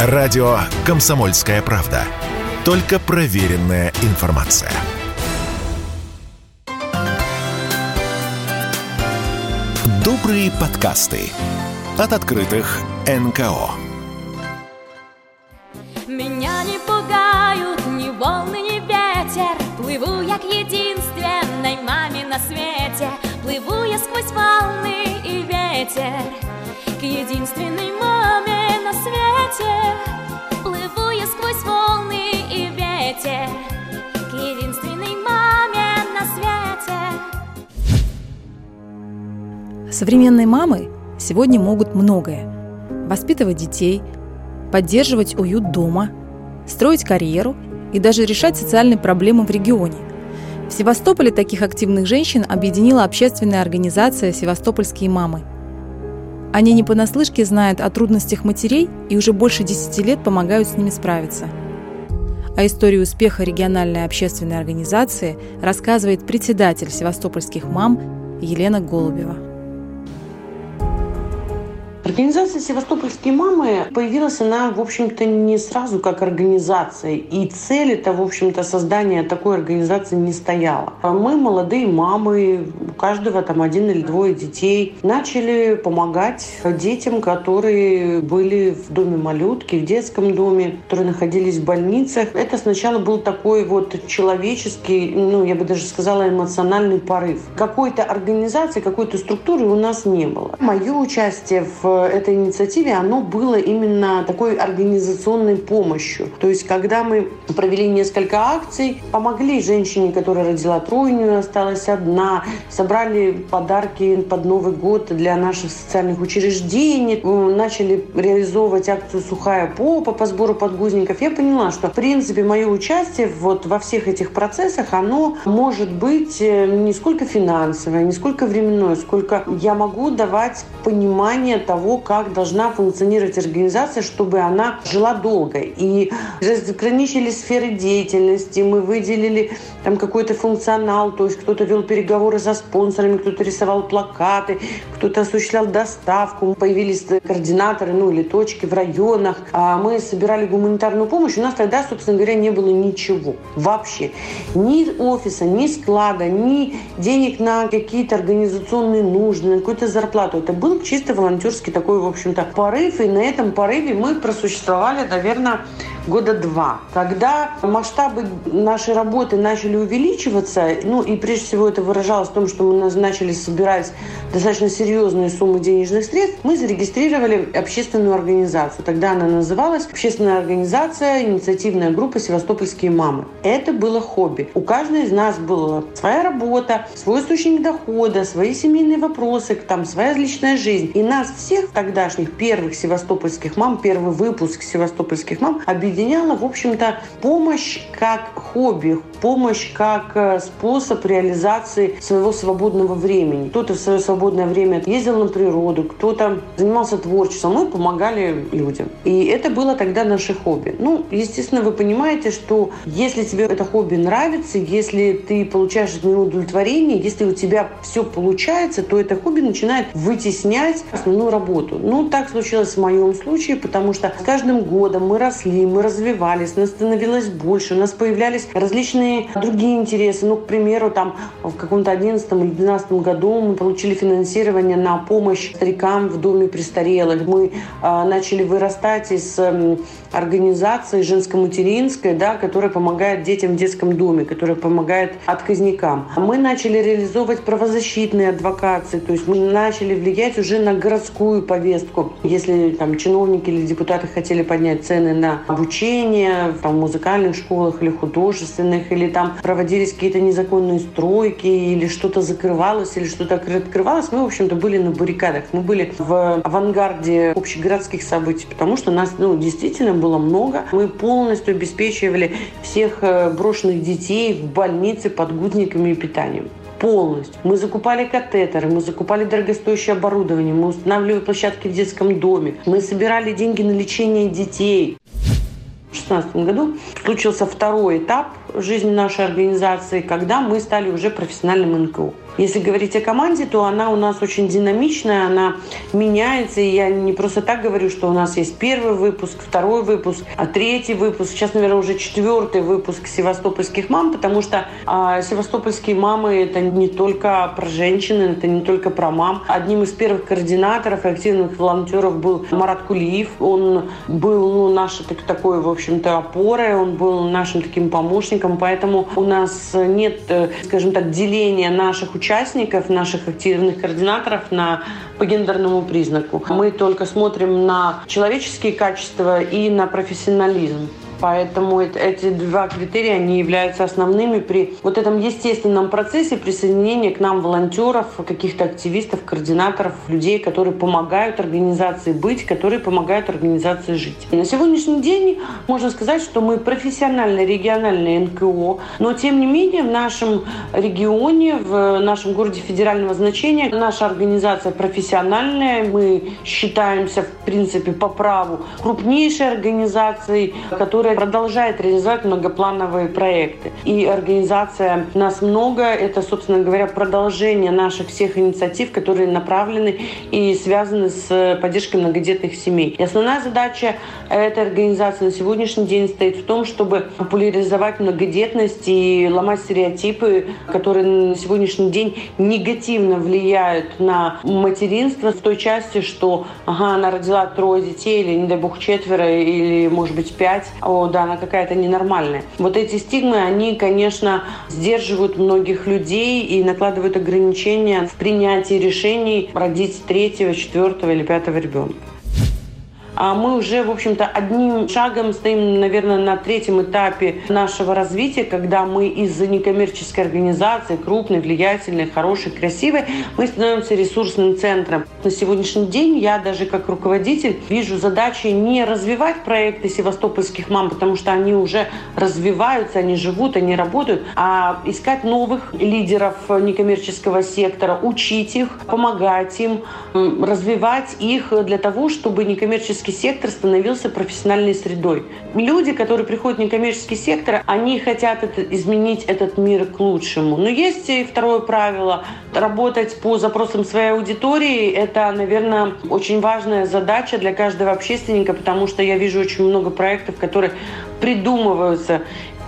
Радио «Комсомольская правда». Только проверенная информация. Добрые подкасты от открытых НКО. Меня не пугают ни волны, ни ветер Плыву я к единственной маме на свете Плыву я сквозь волны и ветер К единственной свете Плыву я сквозь волны и ветер К единственной маме на свете Современные мамы сегодня могут многое. Воспитывать детей, поддерживать уют дома, строить карьеру и даже решать социальные проблемы в регионе. В Севастополе таких активных женщин объединила общественная организация «Севастопольские мамы». Они не понаслышке знают о трудностях матерей и уже больше 10 лет помогают с ними справиться. О истории успеха региональной общественной организации рассказывает председатель севастопольских мам Елена Голубева. Организация «Севастопольские мамы» появилась она, в общем-то, не сразу как организация. И цель это, в общем-то, создание такой организации не стояла. Мы, молодые мамы, у каждого там один или двое детей, начали помогать детям, которые были в доме малютки, в детском доме, которые находились в больницах. Это сначала был такой вот человеческий, ну, я бы даже сказала, эмоциональный порыв. Какой-то организации, какой-то структуры у нас не было. Мое участие в этой инициативе, оно было именно такой организационной помощью. То есть, когда мы провели несколько акций, помогли женщине, которая родила тройню, осталась одна, собрали подарки под Новый год для наших социальных учреждений, начали реализовывать акцию «Сухая попа» по сбору подгузников, я поняла, что, в принципе, мое участие вот во всех этих процессах, оно может быть э, не сколько финансовое, не сколько временное, сколько я могу давать понимание того, как должна функционировать организация, чтобы она жила долго. И разграничили сферы деятельности, мы выделили там какой-то функционал, то есть кто-то вел переговоры за спонсорами, кто-то рисовал плакаты, кто-то осуществлял доставку, появились координаторы, ну или точки в районах, а мы собирали гуманитарную помощь, у нас тогда, собственно говоря, не было ничего вообще. Ни офиса, ни склада, ни денег на какие-то организационные нужды, на какую-то зарплату. Это был чисто волонтерский такой в общем-то, порыв. И на этом порыве мы просуществовали, наверное, года два. Когда масштабы нашей работы начали увеличиваться, ну и прежде всего это выражалось в том, что мы начали собирать достаточно серьезные суммы денежных средств, мы зарегистрировали общественную организацию. Тогда она называлась Общественная организация «Инициативная группа Севастопольские мамы». Это было хобби. У каждой из нас была своя работа, свой источник дохода, свои семейные вопросы, там своя личная жизнь. И нас всех тогдашних первых севастопольских мам, первый выпуск севастопольских мам объединили объединяла, в общем-то, помощь как хобби, помощь как э, способ реализации своего свободного времени. Кто-то в свое свободное время ездил на природу, кто-то занимался творчеством, мы помогали людям. И это было тогда наше хобби. Ну, естественно, вы понимаете, что если тебе это хобби нравится, если ты получаешь от него удовлетворение, если у тебя все получается, то это хобби начинает вытеснять основную работу. Ну, так случилось в моем случае, потому что с каждым годом мы росли, мы развивались, нас становилось больше, у нас появлялись различные другие интересы. Ну, к примеру, там в каком-то 11 или 12 году мы получили финансирование на помощь старикам в доме престарелых. Мы э, начали вырастать из э, организации женско-материнской, да, которая помогает детям в детском доме, которая помогает отказникам. Мы начали реализовывать правозащитные адвокации, то есть мы начали влиять уже на городскую повестку. Если там чиновники или депутаты хотели поднять цены на обучение, там, в музыкальных школах или художественных, или там проводились какие-то незаконные стройки, или что-то закрывалось, или что-то открывалось, мы, в общем-то, были на баррикадах. Мы были в авангарде общегородских событий, потому что нас ну, действительно было много. Мы полностью обеспечивали всех э, брошенных детей в больнице подгузниками и питанием полностью. Мы закупали катетеры, мы закупали дорогостоящее оборудование, мы устанавливали площадки в детском доме, мы собирали деньги на лечение детей. В 2016 году случился второй этап жизни нашей организации, когда мы стали уже профессиональным НКО. Если говорить о команде, то она у нас очень динамичная, она меняется. И я не просто так говорю, что у нас есть первый выпуск, второй выпуск, а третий выпуск. Сейчас, наверное, уже четвертый выпуск севастопольских мам, потому что а, севастопольские мамы – это не только про женщин, это не только про мам. Одним из первых координаторов и активных волонтеров был Марат Кулиев. Он был ну, нашей так, такой, в общем-то, опорой, он был нашим таким помощником, поэтому у нас нет, э, скажем так, деления наших участников участников, наших активных координаторов на по гендерному признаку. Мы только смотрим на человеческие качества и на профессионализм. Поэтому эти два критерия, они являются основными при вот этом естественном процессе присоединения к нам волонтеров, каких-то активистов, координаторов, людей, которые помогают организации быть, которые помогают организации жить. На сегодняшний день можно сказать, что мы профессиональное региональное НКО, но тем не менее в нашем регионе, в нашем городе федерального значения наша организация профессиональная, мы считаемся в принципе по праву крупнейшей организацией, которая которая продолжает реализовать многоплановые проекты. И организация «Нас много» — это, собственно говоря, продолжение наших всех инициатив, которые направлены и связаны с поддержкой многодетных семей. И основная задача этой организации на сегодняшний день стоит в том, чтобы популяризовать многодетность и ломать стереотипы, которые на сегодняшний день негативно влияют на материнство в той части, что ага, она родила трое детей или, не дай бог, четверо или, может быть, пять, да, она какая-то ненормальная. Вот эти стигмы, они, конечно, сдерживают многих людей и накладывают ограничения в принятии решений родить третьего, четвертого или пятого ребенка. А мы уже, в общем-то, одним шагом стоим, наверное, на третьем этапе нашего развития, когда мы из некоммерческой организации, крупной, влиятельной, хорошей, красивой, мы становимся ресурсным центром. На сегодняшний день я даже как руководитель вижу задачи не развивать проекты севастопольских мам, потому что они уже развиваются, они живут, они работают, а искать новых лидеров некоммерческого сектора, учить их, помогать им, развивать их для того, чтобы некоммерческий некоммерческий сектор становился профессиональной средой. Люди, которые приходят в некоммерческий сектор, они хотят это, изменить этот мир к лучшему. Но есть и второе правило. Работать по запросам своей аудитории – это, наверное, очень важная задача для каждого общественника, потому что я вижу очень много проектов, которые придумываются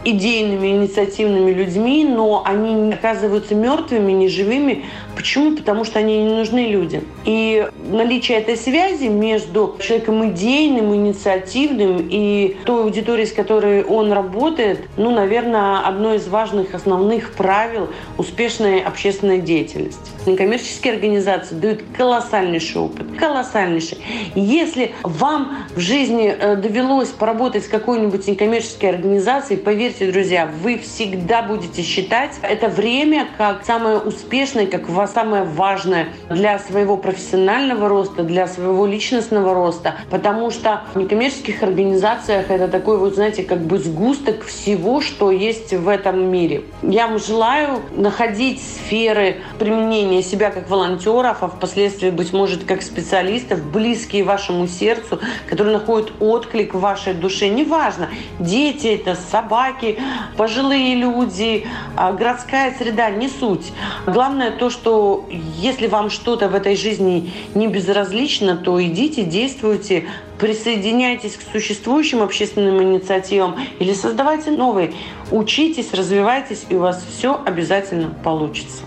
идейными, инициативными людьми, но они оказываются мертвыми, неживыми. Почему? Потому что они не нужны людям. И наличие этой связи между человеком идейным, инициативным и той аудиторией, с которой он работает, ну, наверное, одно из важных основных правил успешной общественной деятельности. Некоммерческие организации дают колоссальнейший опыт. Колоссальнейший. Если вам в жизни э, довелось поработать с какой-нибудь некоммерческой организацией, поверьте, поверьте, друзья, вы всегда будете считать это время как самое успешное, как самое важное для своего профессионального роста, для своего личностного роста, потому что в некоммерческих организациях это такой вот, знаете, как бы сгусток всего, что есть в этом мире. Я вам желаю находить сферы применения себя как волонтеров, а впоследствии, быть может, как специалистов, близкие вашему сердцу, которые находят отклик в вашей душе. Неважно, дети это, собаки, собаки, пожилые люди, а, городская среда, не суть. Главное то, что если вам что-то в этой жизни не безразлично, то идите, действуйте, присоединяйтесь к существующим общественным инициативам или создавайте новые. Учитесь, развивайтесь, и у вас все обязательно получится.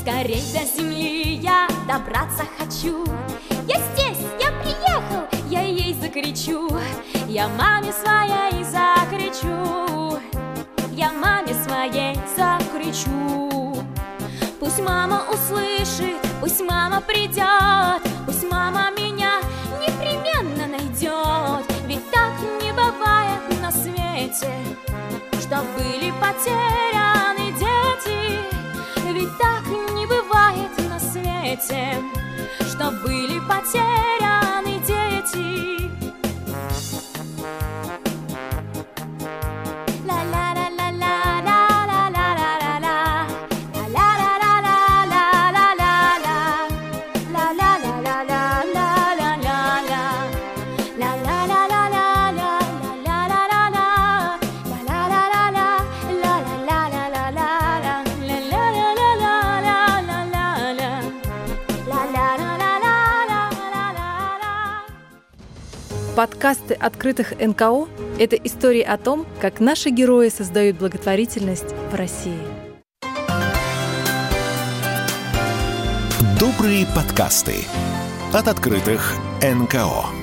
Скорей до земли я добраться хочу. Я здесь, я приехал, я ей закричу. Я маме своей закричу, своей закричу. Пусть мама услышит, пусть мама придет, пусть мама меня непременно найдет. Ведь так не бывает на свете, что были потеряны дети. Ведь так не бывает на свете, что были потеряны дети. Подкасты открытых НКО – это истории о том, как наши герои создают благотворительность в России. Добрые подкасты от открытых НКО.